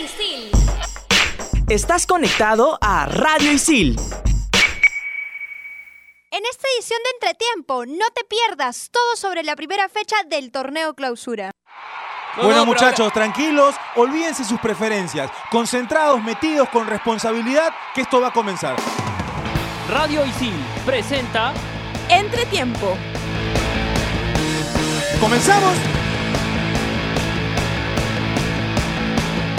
Isil. Estás conectado a Radio Isil. En esta edición de Entretiempo, no te pierdas todo sobre la primera fecha del torneo clausura. bueno, muchachos, tranquilos, olvídense sus preferencias. Concentrados, metidos con responsabilidad, que esto va a comenzar. Radio Isil presenta Entretiempo. ¿Comenzamos?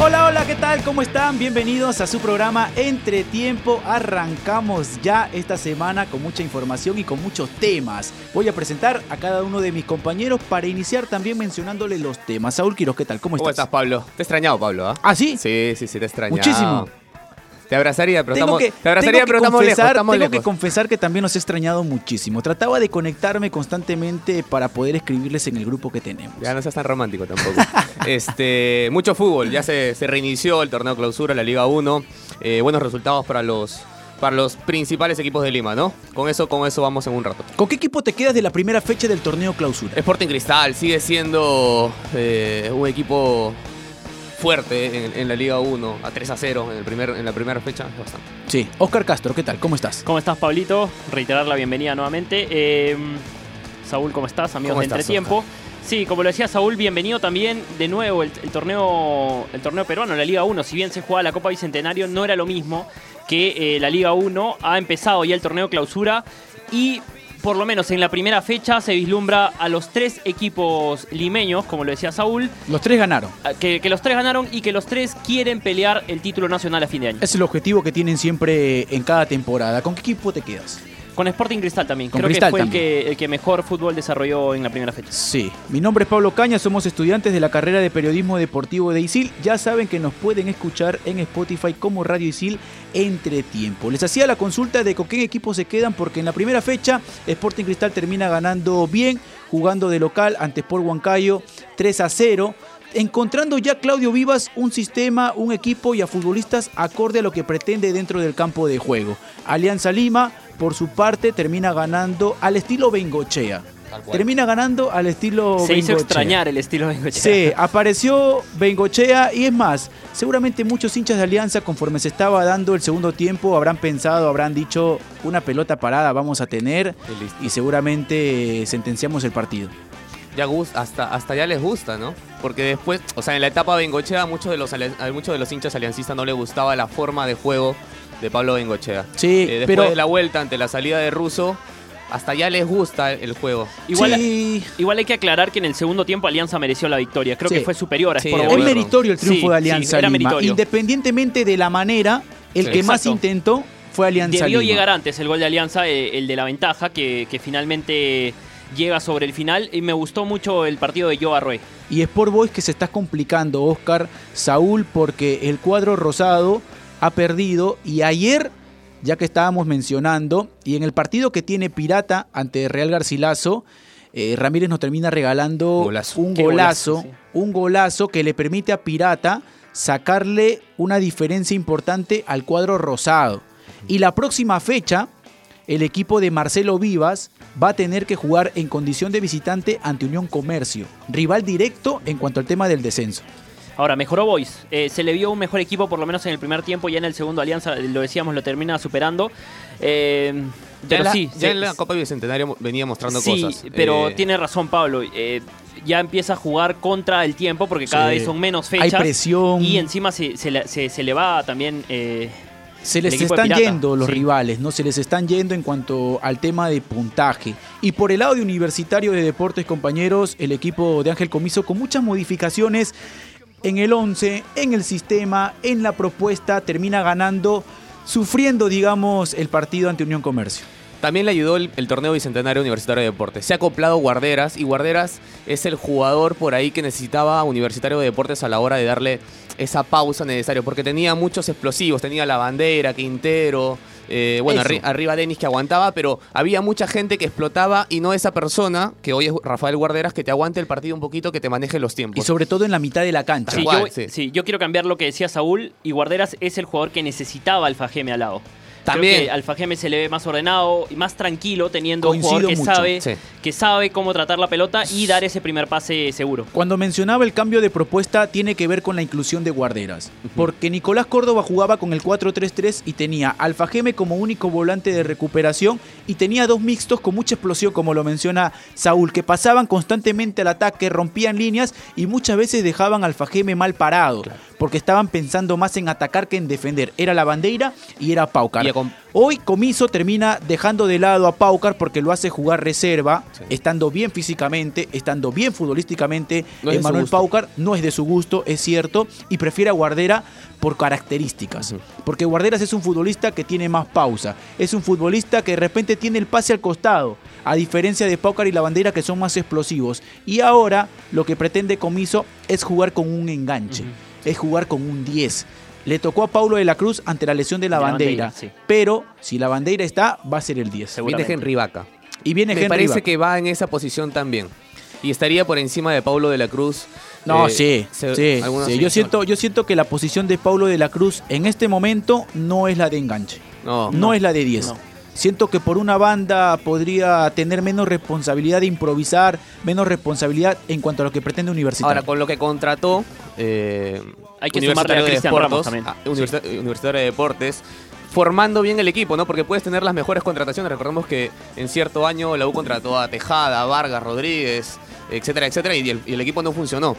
Hola, hola, ¿qué tal? ¿Cómo están? Bienvenidos a su programa Entre Tiempo. Arrancamos ya esta semana con mucha información y con muchos temas. Voy a presentar a cada uno de mis compañeros para iniciar también mencionándole los temas. Saúl Quiroz, ¿qué tal? ¿Cómo estás? ¿Cómo estás, Pablo? Te he extrañado, Pablo, ¿ah? ¿Ah, sí? Sí, sí, sí, te he extrañado. Muchísimo. Te abrazaría, pero Tengo estamos, que, te abrazaría, tengo que pero estamos lejos, estamos tengo lejos. que confesar que también os he extrañado muchísimo. Trataba de conectarme constantemente para poder escribirles en el grupo que tenemos. Ya no seas tan romántico tampoco. este, mucho fútbol, ya se, se reinició el torneo clausura, la Liga 1. Eh, buenos resultados para los, para los principales equipos de Lima, ¿no? Con eso, con eso vamos en un rato. ¿Con qué equipo te quedas de la primera fecha del torneo clausura? Sporting Cristal sigue siendo eh, un equipo fuerte en, en la Liga 1, a 3 a 0 en, el primer, en la primera fecha, es bastante. Sí. Oscar Castro, ¿qué tal? ¿Cómo estás? ¿Cómo estás, Pablito? Reiterar la bienvenida nuevamente. Eh, Saúl, ¿cómo estás? Amigos ¿Cómo de estás, Entretiempo. Sí, como lo decía Saúl, bienvenido también de nuevo el, el torneo el torneo peruano, la Liga 1. Si bien se juega la Copa Bicentenario, no era lo mismo que eh, la Liga 1. Ha empezado ya el torneo clausura y por lo menos en la primera fecha se vislumbra a los tres equipos limeños, como lo decía Saúl, Los tres ganaron. que, que los tres ganaron y que los tres quieren pelear el título nacional a fin de año. Es el objetivo que tienen siempre en cada temporada. ¿Con qué equipo te quedas? Con Sporting Cristal también. Con Creo Cristal que fue el que, el que mejor fútbol desarrolló en la primera fecha. Sí, mi nombre es Pablo Caña, somos estudiantes de la carrera de periodismo deportivo de ISIL. Ya saben que nos pueden escuchar en Spotify como Radio ISIL entre tiempo. Les hacía la consulta de con qué equipo se quedan porque en la primera fecha Sporting Cristal termina ganando bien, jugando de local ante Sport Huancayo 3 a 0. Encontrando ya Claudio Vivas un sistema, un equipo y a futbolistas acorde a lo que pretende dentro del campo de juego. Alianza Lima, por su parte, termina ganando al estilo Bengochea. Termina ganando al estilo Se hizo extrañar el estilo Bengochea. Sí, apareció Bengochea y es más, seguramente muchos hinchas de Alianza conforme se estaba dando el segundo tiempo habrán pensado, habrán dicho una pelota parada vamos a tener Y seguramente sentenciamos el partido. Ya hasta, hasta ya les gusta, ¿no? Porque después, o sea, en la etapa Bengochea, a muchos de los, a muchos de los hinchas aliancistas no les gustaba la forma de juego de Pablo Bengochea. Sí, Eh, después pero de la vuelta ante la salida de Russo, hasta ya les gusta el juego. Igual, sí, igual hay que aclarar que en el segundo tiempo Alianza mereció la victoria. Creo Sí. que fue superior a Sí, es meritorio el triunfo Sí, de sí, Alianza era Lima. meritorio. Independientemente de la manera, el que más intentó fue Alianza Debió Lima. llegar antes el gol de Alianza, eh, el de la ventaja, que, que finalmente llega sobre el final. Y me gustó mucho el partido de Joe Arroy. Y Sport Boys que se está complicando, Oscar, Saúl, porque el cuadro rosado ha perdido y ayer, ya que estábamos mencionando, y en el partido que tiene Pirata ante Real Garcilaso, eh, Ramírez nos termina regalando Golazo. un golazo, golazo, sí. un golazo que le permite a Pirata sacarle una diferencia importante al cuadro rosado. Y la próxima fecha, el equipo de Marcelo Vivas va a tener que jugar en condición de visitante ante Unión Comercio, rival directo en cuanto al tema del descenso. Ahora, mejoró Boys. Eh, se le vio un mejor equipo, por lo menos en el primer tiempo. Ya en el segundo Alianza, lo decíamos, lo termina superando. Eh, Ya, pero en la, sí, ya se- en la Copa Bicentenario venía mostrando sí, cosas. pero Eh, tiene razón Pablo. eh, ya empieza a jugar contra el tiempo porque cada Sí. vez son menos Hay fechas. presión. Y encima se, se le- se- se le va también. eh, Se les están yendo los sí. rivales, ¿no? Se les están yendo en cuanto al tema de puntaje. Y por el lado de Universitario de Deportes, compañeros, el equipo de Ángel Comiso con muchas modificaciones en el 11, en el sistema, en la propuesta, termina ganando, sufriendo, digamos, el partido ante Unión Comercio. También le ayudó el, el torneo bicentenario universitario de deportes. Se ha acoplado Guarderas y Guarderas es el jugador por ahí que necesitaba Universitario de Deportes a la hora de darle esa pausa necesaria, porque tenía muchos explosivos, tenía la bandera, Quintero, eh, bueno, arri- arriba Denis que aguantaba, pero había mucha gente que explotaba y no esa persona, que hoy es Rafael Guarderas, que te aguante el partido un poquito, que te maneje los Y tiempos. sobre todo en la mitad de la cancha. Sí, Igual, yo, sí. sí, yo quiero cambiar lo que decía Saúl y Guarderas es el jugador que necesitaba Alfa Geme al lado. También. Alfa Geme se le ve más ordenado y más tranquilo teniendo Coincido un jugador que mucho. sabe, Sí. que sabe cómo tratar la pelota y dar ese primer pase seguro. Cuando mencionaba el cambio de propuesta tiene que ver con la inclusión de guarderas, porque Nicolás Córdoba jugaba con el 4-3-3 y tenía Alfa Geme como único volante de recuperación y tenía dos mixtos con mucha explosión, como lo menciona Saúl, que pasaban constantemente al ataque, rompían líneas y muchas veces dejaban al Alfa Geme mal parado, porque estaban pensando más en atacar que en defender. Era la bandera y era Paucar. Y Hoy Comiso termina dejando de lado a Paucar porque lo hace jugar reserva, Sí. estando bien físicamente, estando bien futbolísticamente. No gusto. Paucar no es de su gusto, es cierto, y prefiere a Guardera por características. Porque Guarderas es un futbolista que tiene más pausa, es un futbolista que de repente tiene el pase al costado, a diferencia de Paucar y la bandera que son más explosivos. Y ahora lo que pretende Comiso es jugar con un enganche, es jugar con un 10. Le tocó a Paulo de la Cruz ante la lesión de la De la bandera, bandera, sí. pero si la bandera está, va a ser el 10. Seguro. Viene. Henry Vaca. Y viene Me Henry parece Vaca. que va en esa posición también. Y estaría por encima de Paulo de la Cruz. No, eh, sí, se- sí, algunos sí. sí, Yo, no. siento, yo siento que la posición de Paulo de la Cruz en este momento no es la de enganche, No, no, es la de 10. no. Siento que por una banda podría tener menos responsabilidad de improvisar, menos responsabilidad en cuanto a lo que pretende Universitario. Ahora, con lo que contrató. eh, Hay que Universitario sumarle a de Cristian Deportes, Ramos también. ah, Universi- Universitario de Deportes, formando bien el equipo, ¿no? Porque puedes tener las mejores contrataciones. Recordemos que en cierto año la U contrató a Tejada, Vargas, Rodríguez, etcétera, etcétera, y el, y el equipo no funcionó.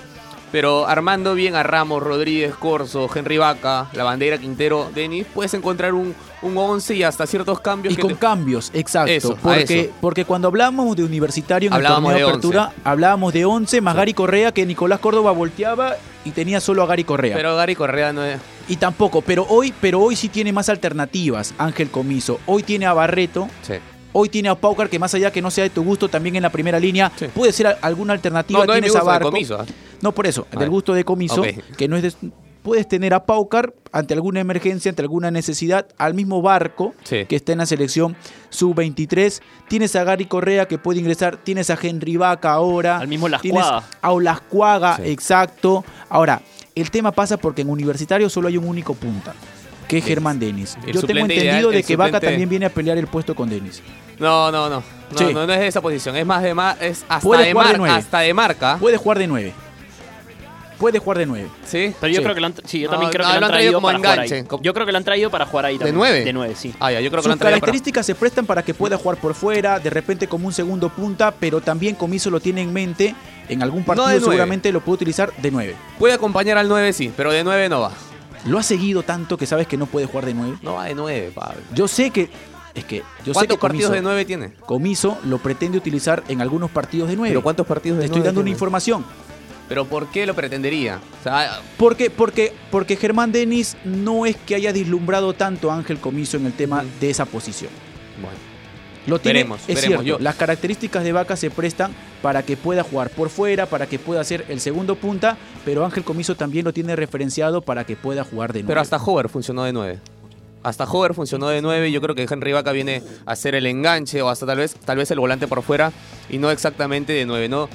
Pero armando bien a Ramos, Rodríguez, Corso, Henry Vaca, la bandera Quintero, Denis, puedes encontrar un, un 11 y hasta ciertos cambios Y que con te- cambios, exacto. Eso, porque, porque cuando hablábamos de universitario en Hablábamos el torneo de apertura, hablábamos de 11 más Gary Correa, que Nicolás Córdoba volteaba y tenía solo a Gary Correa. Pero Gary Correa no es. y tampoco, pero hoy, pero hoy sí tiene más alternativas, Ángel Comiso. Hoy tiene a Barreto, Sí. hoy tiene a Paucar, que más allá que no sea de tu gusto, también en la primera línea, Sí. puede ser alguna alternativa. No, no tienes a gusto de Barco. comiso. ¿ah? No, por eso, del gusto de Comiso, que no es de- Puedes tener a Paucar ante alguna emergencia, ante alguna necesidad, al mismo Barco, Sí. que está en la selección sub-23. Tienes a Gary Correa que puede ingresar, tienes a Henry Vaca ahora. Al mismo Tienes Lascuaga. a Olascuaga, Sí. exacto. Ahora, el tema pasa porque en Universitario solo hay un único punta, que es. Germán Denis. Yo tengo entendido ideal, de que Vaca también viene a pelear el puesto con Denis. No, no, no. No, Sí. no, no es de esa posición. Es más de mar- es hasta de, nueve. hasta de marca. Puede jugar de 9. Puede jugar de 9. ¿Sí? Pero yo Sí. creo que lo han, sí, yo No, también creo no, que lo han traído traído como para jugar enganche. ahí. Como- Yo creo que lo han traído para jugar ahí también. nueve? De 9, sí. Ah, ya, yo creo que Sus lo han traído para- características se prestan para que pueda jugar por fuera, de repente como un segundo punta, pero también Comiso lo tiene en mente. En algún partido nueve. seguramente lo puede utilizar de 9. Puede acompañar al 9, sí, pero de 9 no va. Lo ha seguido tanto que sabes que no puede jugar de 9. No va de 9, Pablo. Yo sé que. Es que. Yo sé ¿Cuántos que partidos Comiso, de 9 tiene? Comiso lo pretende utilizar en algunos partidos de 9. ¿Pero cuántos partidos de Te estoy nueve dando una tiene? información. ¿Pero por qué lo pretendería? O sea, Porque, porque, porque Germán Denis no es que haya deslumbrado tanto a Ángel Comiso en el tema de esa posición. bueno. Lo tiene, Veremos, es veremos. cierto, Yo- las características de Vaca se prestan para que pueda jugar por fuera, para que pueda ser el segundo punta, pero Ángel Comiso también lo tiene referenciado para que pueda jugar de nuevo. Pero hasta Hover funcionó de 9. Hasta Hover funcionó de 9 y yo creo que Henry Vaca viene a hacer el enganche o hasta tal vez, tal vez el volante por fuera y no exactamente de 9, ¿no?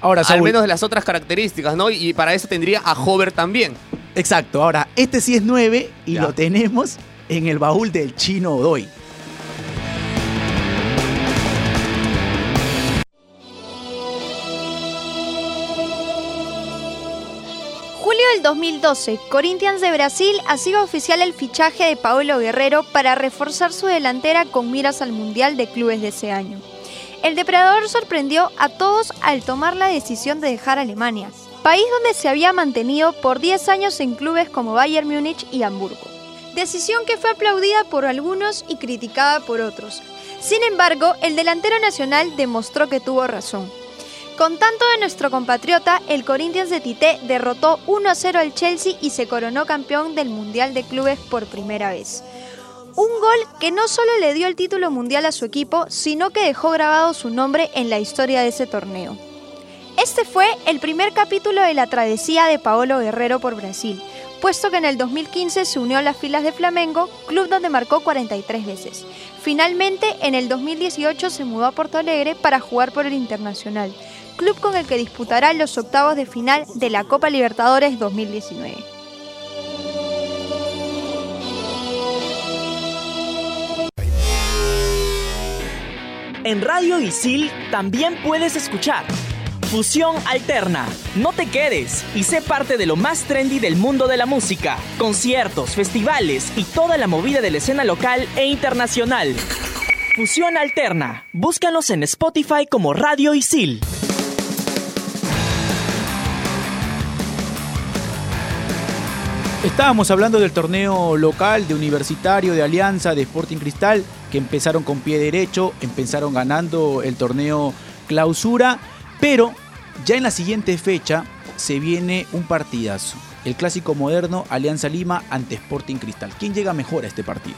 Ahora, Al menos de las otras características, ¿no? Y para eso tendría a Hover también. exacto, ahora, este sí es 9 y Ya. lo tenemos en el baúl del chino Odoy. Julio del 2012, Corinthians de Brasil hacía oficial el fichaje de Paolo Guerrero para reforzar su delantera con miras al Mundial de Clubes de ese año. El depredador sorprendió a todos al tomar la decisión de dejar Alemania, país donde se había mantenido por 10 años en clubes como Bayern Múnich y Hamburgo. Decisión que fue aplaudida por algunos y criticada por otros. Sin embargo, el delantero nacional demostró que tuvo razón. Con tanto de nuestro compatriota, el Corinthians de Tite derrotó 1 a 0 al Chelsea y se coronó campeón del Mundial de Clubes por primera vez. Un gol que no solo le dio el título mundial a su equipo, sino que dejó grabado su nombre en la historia de ese torneo. Este fue el primer capítulo de la travesía de Paolo Guerrero por Brasil, puesto que en el 2015 se unió a las filas de Flamengo, club donde marcó 43 veces. Finalmente, en el 2018 se mudó a Porto Alegre para jugar por el Internacional, club con el que disputará los octavos de final de la Copa Libertadores 2019. En Radio Isil también puedes escuchar Fusión Alterna. No te quedes y sé parte de lo más trendy del mundo de la música. Conciertos, festivales y toda la movida de la escena local e internacional. Fusión Alterna. Búscanos en Spotify como Radio Isil. Estábamos hablando del torneo local, de Universitario, de Alianza, de Sporting Cristal, que empezaron con pie derecho, empezaron ganando el torneo clausura, pero ya en la siguiente fecha se viene un partidazo. El clásico moderno Alianza Lima ante Sporting Cristal. ¿Quién llega mejor a este partido?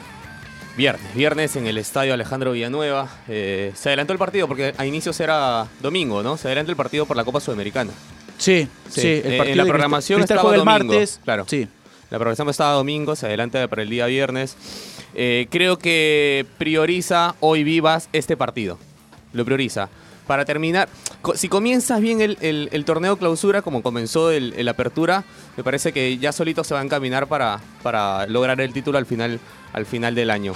Viernes, viernes en el estadio Alejandro Villanueva. Eh, se adelantó el partido porque a inicios era domingo, ¿no? Se adelantó el partido por la Copa Sudamericana. Sí, sí, Sí, el eh, partido en la programación Cristal estaba el domingo, martes. claro. Sí. La programación estaba domingo, se adelanta para el día viernes. Eh, creo que prioriza hoy vivas este partido. Lo prioriza. Para terminar, si comienzas bien el, el- torneo clausura, como comenzó el, apertura, me parece que ya solito se va a encaminar para, para lograr el título al final, al final del año.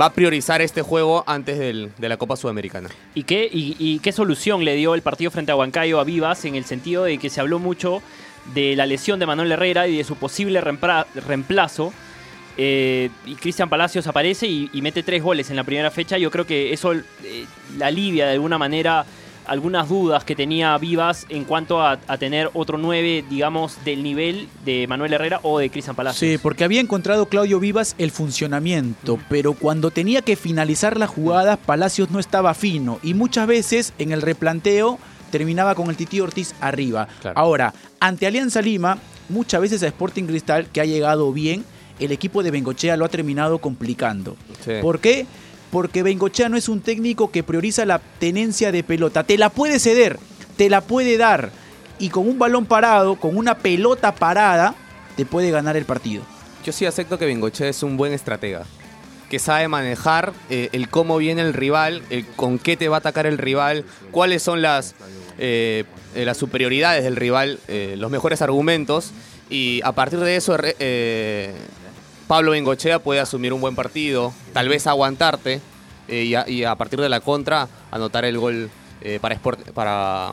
Va a priorizar este juego antes del- de la Copa Sudamericana. ¿Y qué, y, y qué solución le dio el partido frente a Huancayo a Vivas en el sentido de que se habló mucho de la lesión de Manuel Herrera y de su posible reemplazo? Eh, y Cristian Palacios aparece y, y mete tres goles en la primera fecha. Yo creo que eso eh, alivia de alguna manera algunas dudas que tenía Vivas en cuanto a, a tener otro 9, digamos, del nivel de Manuel Herrera o de Cristian Palacios. Sí, porque había encontrado Claudio Vivas el funcionamiento, pero cuando tenía que finalizar las jugadas, Palacios no estaba fino y muchas veces en el replanteo terminaba con el Titi Ortiz arriba. Claro. Ahora, ante Alianza Lima, muchas veces a Sporting Cristal, que ha llegado bien, el equipo de Bengochea lo ha terminado complicando. Sí. ¿Por qué? Porque Bengochea no es un técnico que prioriza la tenencia de pelota. Te la puede ceder, te la puede dar. Y con un balón parado, con una pelota parada, te puede ganar el partido. Yo sí acepto que Bengoche es un buen estratega. Que sabe manejar eh, el cómo viene el rival, el con qué te va a atacar el rival, cuáles son las, eh, eh, las superioridades del rival, eh, los mejores argumentos. Y a partir de eso, Pablo Bengochea puede asumir un buen partido, tal vez aguantarte eh, y, a, y a partir de la contra anotar el gol eh, para, Sport- para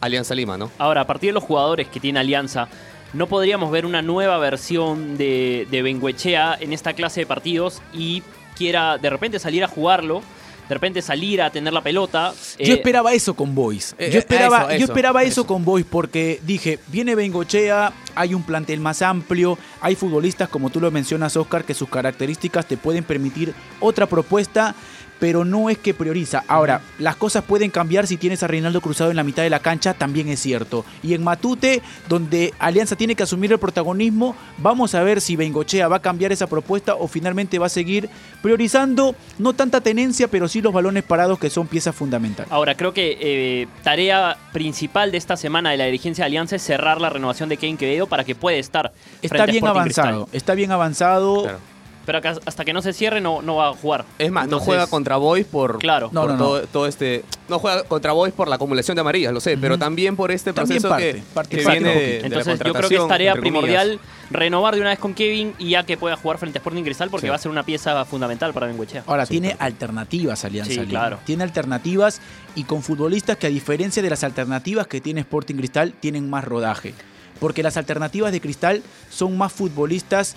Alianza Lima, ¿no? Ahora, a partir de los jugadores que tiene Alianza, ¿no podríamos ver una nueva versión de, de Benguechea en esta clase de partidos y quiera de repente salir a jugarlo? De repente salir a tener la pelota. Yo eh, esperaba eso con Boys. Yo esperaba, eso, yo esperaba eso, eso. con Boys porque dije, viene Bengochea, hay un plantel más amplio, hay futbolistas, como tú lo mencionas, Oscar, que sus características te pueden permitir otra propuesta, pero no es que prioriza. Ahora, las cosas pueden cambiar si tienes a Reinaldo Cruzado en la mitad de la cancha, también es cierto. Y en Matute, donde Alianza tiene que asumir el protagonismo, vamos a ver si Bengochea va a cambiar esa propuesta o finalmente va a seguir priorizando no tanta tenencia, pero sí los balones parados que son piezas fundamentales. Ahora, creo que eh, tarea principal de esta semana de la dirigencia de Alianza es cerrar la renovación de Kevin Quevedo para que pueda estar. Está frente bien avanzado, Cristal. está bien avanzado. Claro. Pero hasta que no se cierre no, no va a jugar. Es más, Entonces, no juega contra Boys por, Claro. No, por no, no. todo, todo este. No juega contra Boys por la acumulación de amarillas, lo sé, pero también por este También proceso parte, que, parte, que parte viene un de, poquito. de la Entonces yo creo que es tarea primordial renovar de una vez con Kevin y ya que pueda jugar frente a Sporting Cristal porque Sí. va a ser una pieza fundamental para Benguechea. Ahora, tiene alternativas Alianza Sí, claro. Tiene alternativas y con futbolistas que a diferencia de las alternativas que tiene Sporting Cristal, tienen más rodaje. Porque las alternativas de Cristal son más futbolistas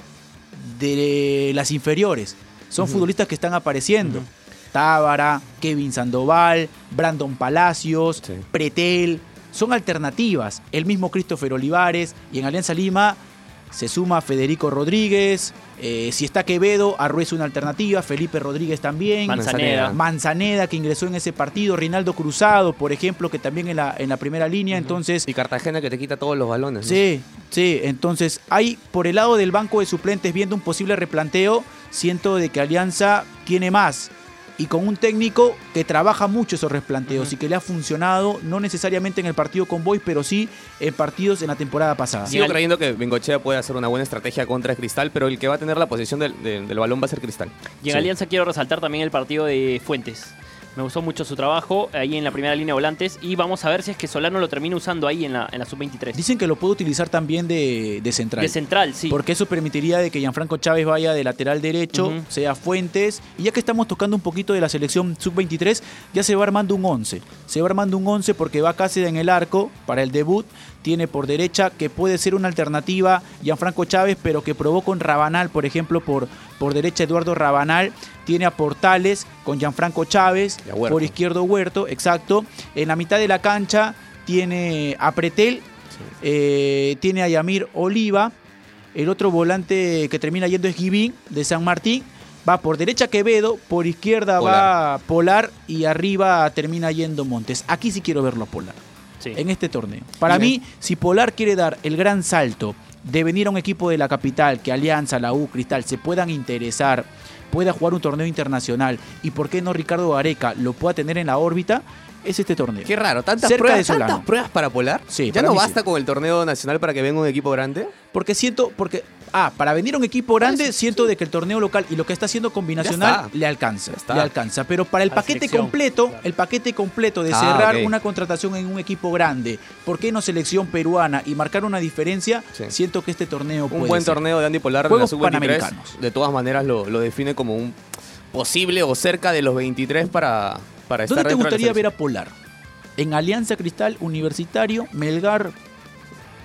de las inferiores. Son futbolistas que están apareciendo. Tábara, Kevin Sandoval, Brandon Palacios, Sí. Pretel. Son alternativas. El mismo Christopher Olivares. Y en Alianza Lima se suma Federico Rodríguez. eh, si está Quevedo, Arruez una alternativa. Felipe Rodríguez también. Manzaneda. Manzaneda, que ingresó en ese partido. Rinaldo Cruzado, por ejemplo, que también en la, en la primera línea. Entonces, Y Cartagena que te quita todos los balones. ¿no? Sí, sí, entonces hay por el lado del banco de suplentes viendo un posible replanteo, siento de que Alianza tiene más y con un técnico que trabaja mucho esos replanteos y que le ha funcionado, no necesariamente en el partido con Boys, pero sí en partidos en la temporada pasada. Sigo al- creyendo que Bengochea puede hacer una buena estrategia contra Cristal, pero el que va a tener la posición del, del- del balón va a ser Cristal. Y en Sí. Alianza quiero resaltar también el partido de Fuentes. Me gustó mucho su trabajo ahí en la primera línea de volantes y vamos a ver si es que Solano lo termina usando ahí en la, en la sub-23. Dicen que lo puede utilizar también de, de central. De central, sí. Porque eso permitiría de que Gianfranco Chávez vaya de lateral derecho, sea Fuentes. Y ya que estamos tocando un poquito de la selección sub-23, ya se va armando un 11. Se va armando un 11 porque va Cáceres en el arco para el debut. Tiene por derecha que puede ser una alternativa Gianfranco Chávez, pero que probó con Rabanal, por ejemplo, por, por derecha Eduardo Rabanal. Tiene a Portales con Gianfranco Chávez. Por izquierdo Huerto, exacto. En la mitad de la cancha tiene a Pretel, eh, tiene a Yamir Oliva. El otro volante que termina yendo es Givín de San Martín. Va por derecha Quevedo, por izquierda va Polar y arriba termina yendo Montes. Aquí sí quiero verlo a Polar Sí. en este torneo. Para Y mí, si Polar quiere dar el gran salto de venir a un equipo de la capital, que Alianza, la U, Cristal se puedan interesar, pueda jugar un torneo internacional y por qué no Ricardo Gareca lo pueda tener en la órbita, es este torneo. Qué raro, tantas Cerca pruebas, de Solano. tantas pruebas para Polar. Sí, ¿Ya no basta sí. con el torneo nacional para que venga un equipo grande? Porque siento, porque, ah, para venir a un equipo grande, siento de que el torneo local y lo que está haciendo combinacional está. le alcanza. Le alcanza. Pero para el A la paquete selección, completo, claro. el paquete completo de Ah, cerrar una contratación en un equipo grande, ¿por qué no selección peruana y marcar una diferencia? Sí. Siento que este torneo Un puede buen ser. torneo de Andy Polar de la Juegos sub-23. Panamericanos. De todas maneras lo, lo define como un posible o cerca de los 23 para, para estar ¿Dónde te la gustaría ver a. Polar? En Alianza Cristal, Universitario, Melgar.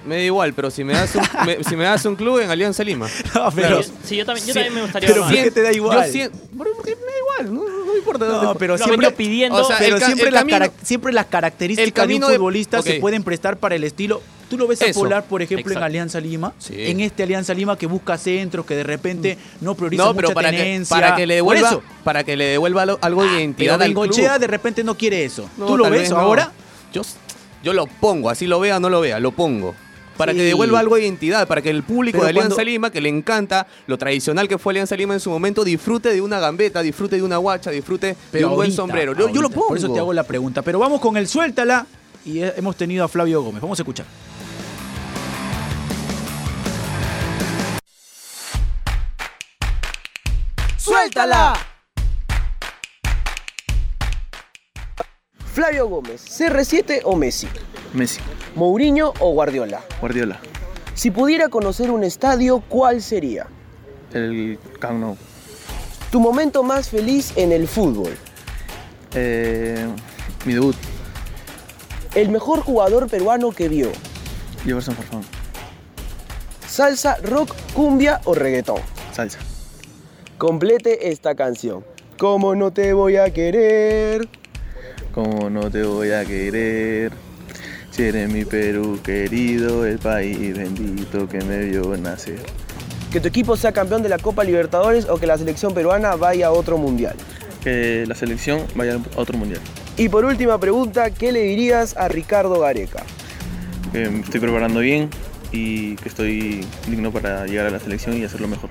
Me da igual, pero si me das un, me- si me das un club en Alianza Lima. No, pero, Sí, sí, yo también, yo Sí, también me gustaría pero. ¿por qué te da igual? Yo sien- ¿Por por qué me da igual? No, no me importa. No, pero siempre, pidiendo. O sea, pero siempre, las camino- carac- siempre las características el camino de un futbolista se pueden prestar para el estilo. Tú lo ves a. Polar, por ejemplo, en. Alianza Lima. Sí. En este Alianza Lima que busca centros, que de repente no prioriza No, pero mucha para que, tenencia. para que le devuelva, eso. para que le devuelva algo de Pero identidad al club. De repente no quiere eso. ¿Tú lo ves ahora? Yo, yo lo pongo, así lo vea o no lo vea, lo pongo. Para Sí. que devuelva algo de identidad, para que el público Pero de Alianza cuando- Lima, que le encanta lo tradicional que fue Alianza Lima en su momento, disfrute de una gambeta, disfrute de una guacha, disfrute de un buen ahorita, sombrero. Yo, yo lo pongo. Por eso te hago la pregunta. Pero vamos con el suéltala. Y hemos tenido a Flavio Gómez. Vamos a escuchar. ¡Suéltala! Flavio Gómez, ¿CR7 o Messi? Messi, ¿Mourinho o Guardiola? Guardiola, Si pudiera conocer un estadio, ¿cuál sería? el Camp Nou, ¿Tu momento más feliz en el fútbol? eh, mi debut, ¿El mejor jugador peruano que vio? Jefferson Farfán, ¿Salsa, rock, cumbia o reggaetón? salsa. Complete esta canción. ¿Cómo no te voy a querer? Como no te voy a querer, si eres mi Perú querido, el país bendito que me vio nacer. ¿Que tu equipo sea campeón de la Copa Libertadores o que la selección peruana vaya a otro mundial? Que la selección vaya a otro mundial. Y por última pregunta, ¿qué le dirías a Ricardo Gareca? Que me estoy preparando bien y que estoy digno para llegar a la selección y hacerlo mejor.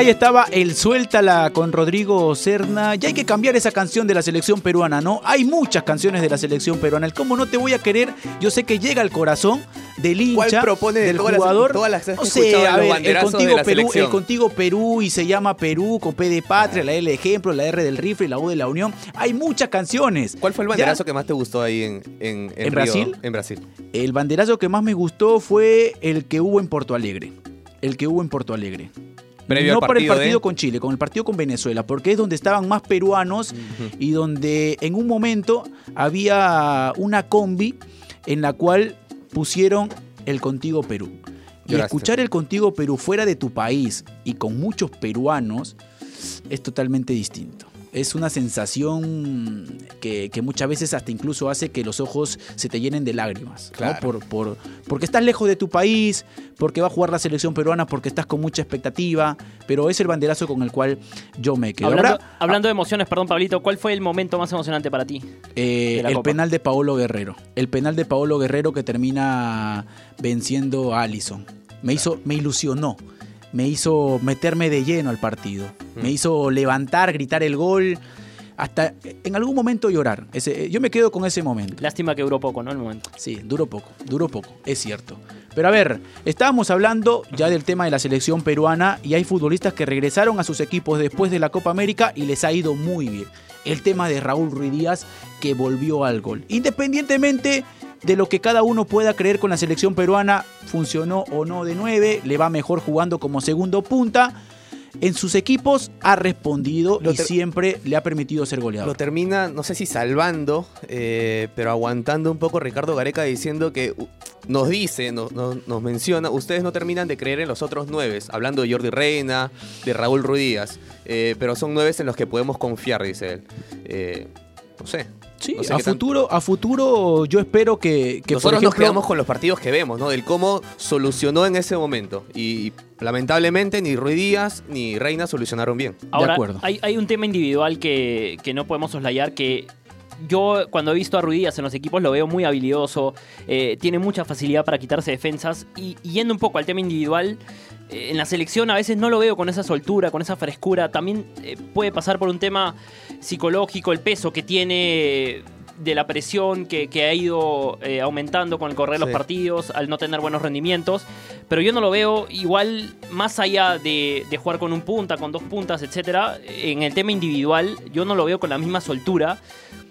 Ahí estaba el Suéltala con Rodrigo Serna. Ya hay que cambiar esa canción de la selección peruana, ¿no? Hay muchas canciones de la selección peruana. El cómo no te voy a querer, yo sé que llega al corazón del ¿Cuál hincha, propone de del todas las- jugador. todas las que has no sé, a ver, el contigo la Perú, el contigo Perú y se llama Perú con P de patria, la L de ejemplo, la R del rifle, la U de la unión. Hay muchas canciones. ¿Cuál fue el Ya, banderazo que más te gustó ahí en, en, ¿En Río? Brasil? En Brasil. El banderazo que más me gustó fue el que hubo en Porto Alegre. El que hubo en Porto Alegre. Previo no para el partido de- con Chile, con el partido con Venezuela, porque es donde estaban más peruanos y donde en un momento había una combi en la cual pusieron el Contigo Perú. Y Lloraste. escuchar el Contigo Perú fuera de tu país y con muchos peruanos es totalmente distinto. Es una sensación que, que muchas veces hasta incluso hace que los ojos se te llenen de lágrimas. ¿no? Claro. Por, por- porque estás lejos de tu país, porque va a jugar la selección peruana, porque estás con mucha expectativa, pero es el banderazo con el cual yo me quedo. Hablando, Ahora, hablando de emociones, perdón, Pablito, ¿cuál fue el momento más emocionante para ti? eh, el Copa. penal de Paolo Guerrero. El penal de Paolo Guerrero que termina venciendo a Allison. Me hizo, me ilusionó. Me hizo meterme de lleno al partido. Mm. Me hizo levantar, gritar el gol, hasta en algún momento llorar. Ese, yo me quedo con ese momento. Lástima que duró poco, ¿no? El momento. Sí, duró poco, duró poco, es cierto. Pero a ver, estábamos hablando ya del tema de la selección peruana y hay futbolistas que regresaron a sus equipos después de la Copa América y les ha ido muy bien. El tema de Raúl Ruiz Díaz que volvió al gol. Independientemente de lo que cada uno pueda creer con la selección peruana, funcionó o no de 9, le va mejor jugando como segundo punta. En sus equipos ha respondido Lo y siempre le ha permitido ser goleador. Lo termina, no sé si salvando, eh, pero aguantando un poco Ricardo Gareca diciendo que nos dice, no- no- nos menciona, ustedes no terminan de creer en los otros nueve, hablando de Jordi Reina, de Raúl Ruiz Díaz, eh, pero son nueve en los que podemos confiar, dice él. Eh, no sé. Sí, no sé a futuro, a futuro yo espero que, que por Nosotros nos ejemplo, quedamos con los partidos que vemos, ¿no? Del cómo solucionó en ese momento. Y lamentablemente ni Ruiz Díaz ni Reina solucionaron bien. Ahora, acuerdo. Hay, hay un tema individual que, que no podemos soslayar que yo cuando he visto a Ruidías en los equipos lo veo muy habilidoso, eh, tiene mucha facilidad para quitarse defensas y, yendo un poco al tema individual, en la selección a veces no lo veo con esa soltura, con esa frescura, también eh, puede pasar por un tema psicológico, el peso que tiene de la presión que, que ha ido eh, aumentando con el correr de los partidos, al no tener buenos rendimientos, pero yo no lo veo igual, más allá de, de jugar con un punta, con dos puntas, etcétera, en el tema individual, yo no lo veo con la misma soltura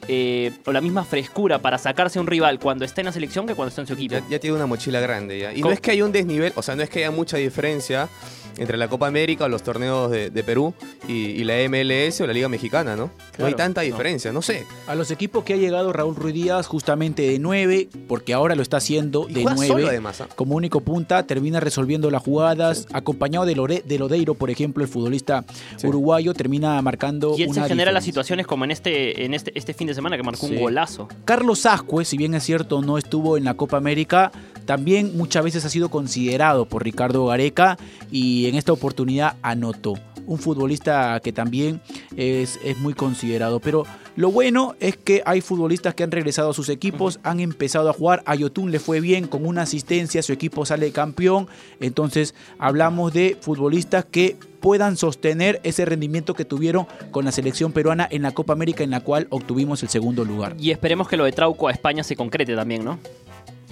eh, o la misma frescura para sacarse a un rival cuando está en la selección que cuando está en su equipo. Ya, ya tiene una mochila grande ya. Y no es que haya un desnivel, o sea, no es que haya mucha diferencia entre la Copa América o los torneos de, de Perú y, y la MLS o la Liga Mexicana, ¿no? No hay tanta diferencia, no, sé. a los equipos que ha llegado Raúl Ruiz Díaz justamente de 9, porque ahora lo está haciendo de juega 9 solo además, ¿ah? como único punta, termina resolviendo las jugadas, acompañado de, Lore- de Lodeiro, por ejemplo, el futbolista Sí. uruguayo, termina marcando Y él se una genera las situaciones como en este, en este, este fin de semana que marcó Sí. un golazo. Carlos Ascue, si bien es cierto, no estuvo en la Copa América, también muchas veces ha sido considerado por Ricardo Gareca y en esta oportunidad anotó. Un futbolista que también es, es muy considerado. Pero lo bueno es que hay futbolistas que han regresado a sus equipos, han empezado a jugar. A Yotun le fue bien con una asistencia, su equipo sale campeón. Entonces hablamos de futbolistas que puedan sostener ese rendimiento que tuvieron con la selección peruana en la Copa América en la cual obtuvimos el segundo lugar. Y esperemos que lo de Trauco a España se concrete también, ¿no?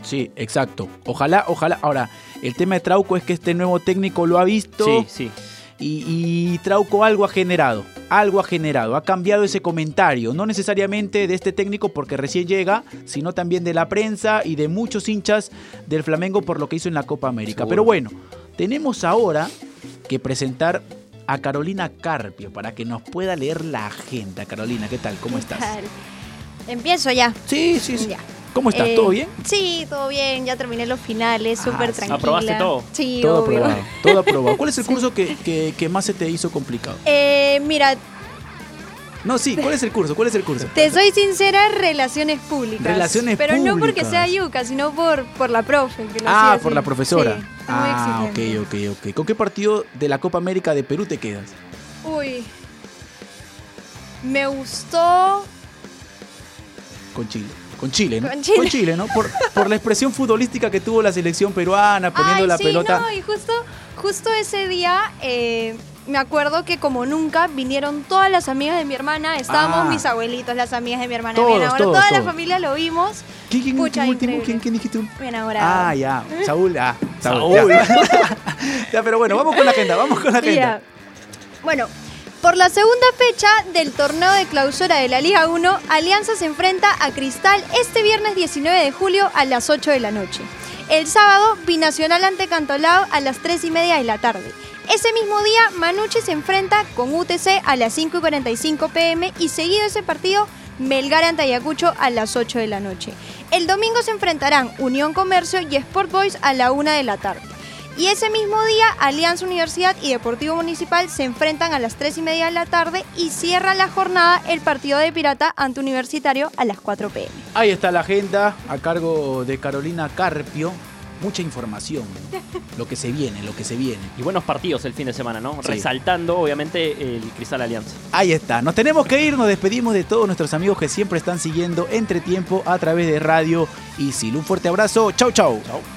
Sí, exacto. Ojalá, ojalá. Ahora, el tema de Trauco es que este nuevo técnico lo ha visto Sí, sí. y, y Trauco algo ha generado. Algo ha generado. Ha cambiado ese comentario. No necesariamente de este técnico porque recién llega, sino también de la prensa y de muchos hinchas del Flamengo por lo que hizo en la Copa América. Seguro. Pero bueno, tenemos ahora que presentar a Carolina Carpio para que nos pueda leer la agenda. Carolina, ¿qué tal? ¿Cómo estás? Empiezo ya. Sí, sí, sí. Ya. ¿Cómo estás? Eh, ¿Todo bien? Sí, todo bien. Ya terminé los finales, Ah, súper tranquila. ¿Aprobaste todo? Sí, Todo obvio. aprobado, todo aprobado. ¿Cuál es el curso que, que- que más se te hizo complicado? Eh, mira, No, sí, ¿cuál es el curso? ¿Cuál es el curso? te soy sincera, relaciones públicas. Relaciones Pero no porque públicas. sea yuca, sino por, por la profe. que lo Ah, hacía por así. la profesora. Sí, muy ah, ok, ok, ok. ¿Con qué partido de la Copa América de Perú te quedas? Uy. Me gustó. Con Chile. Con Chile, ¿no? Con Chile. ¿no? Por, por la expresión futbolística que tuvo la selección peruana, poniendo Ay, la sí, pelota. No, y justo, justo ese día eh, me acuerdo que como nunca vinieron todas las amigas de mi hermana, estábamos Ah. mis abuelitos, las amigas de mi hermana, Todos, todos, toda la familia lo vimos, ¿Quién, quién, Pucha, quién último? ¿Quién, quién dijiste? un- mi enamorado. Ah, ya. Saúl, ah. Saúl. Saúl. Ya. Ya, pero bueno, vamos con la agenda, vamos con la agenda. Ya. Bueno, por la segunda fecha del torneo de clausura de la Liga 1, Alianza se enfrenta a Cristal este viernes 19 de julio a las 8 de la noche. El sábado, Binacional ante Cantolao a las 3 y media de la tarde. Ese mismo día, Manucci se enfrenta con UTC a las 5 y 45 pm y seguido ese partido, Melgar ante Ayacucho a las 8 de la noche. El domingo se enfrentarán Unión Comercio y Sport Boys a la 1 de la tarde. Y ese mismo día, Alianza Universidad y Deportivo Municipal se enfrentan a las 3 y media de la tarde y cierra la jornada el partido de Pirata ante Universitario a las 4 pm. Ahí está la agenda a cargo de Carolina Carpio. Mucha información. Lo que se viene, lo que se viene. Y buenos partidos el fin de semana, ¿no? Sí. Resaltando, obviamente, el Cristal Alianza. Ahí está. Nos tenemos que ir, nos despedimos de todos nuestros amigos que siempre están siguiendo entre tiempo a través de Radio Isil. Un fuerte abrazo. Chau, chau. Chao.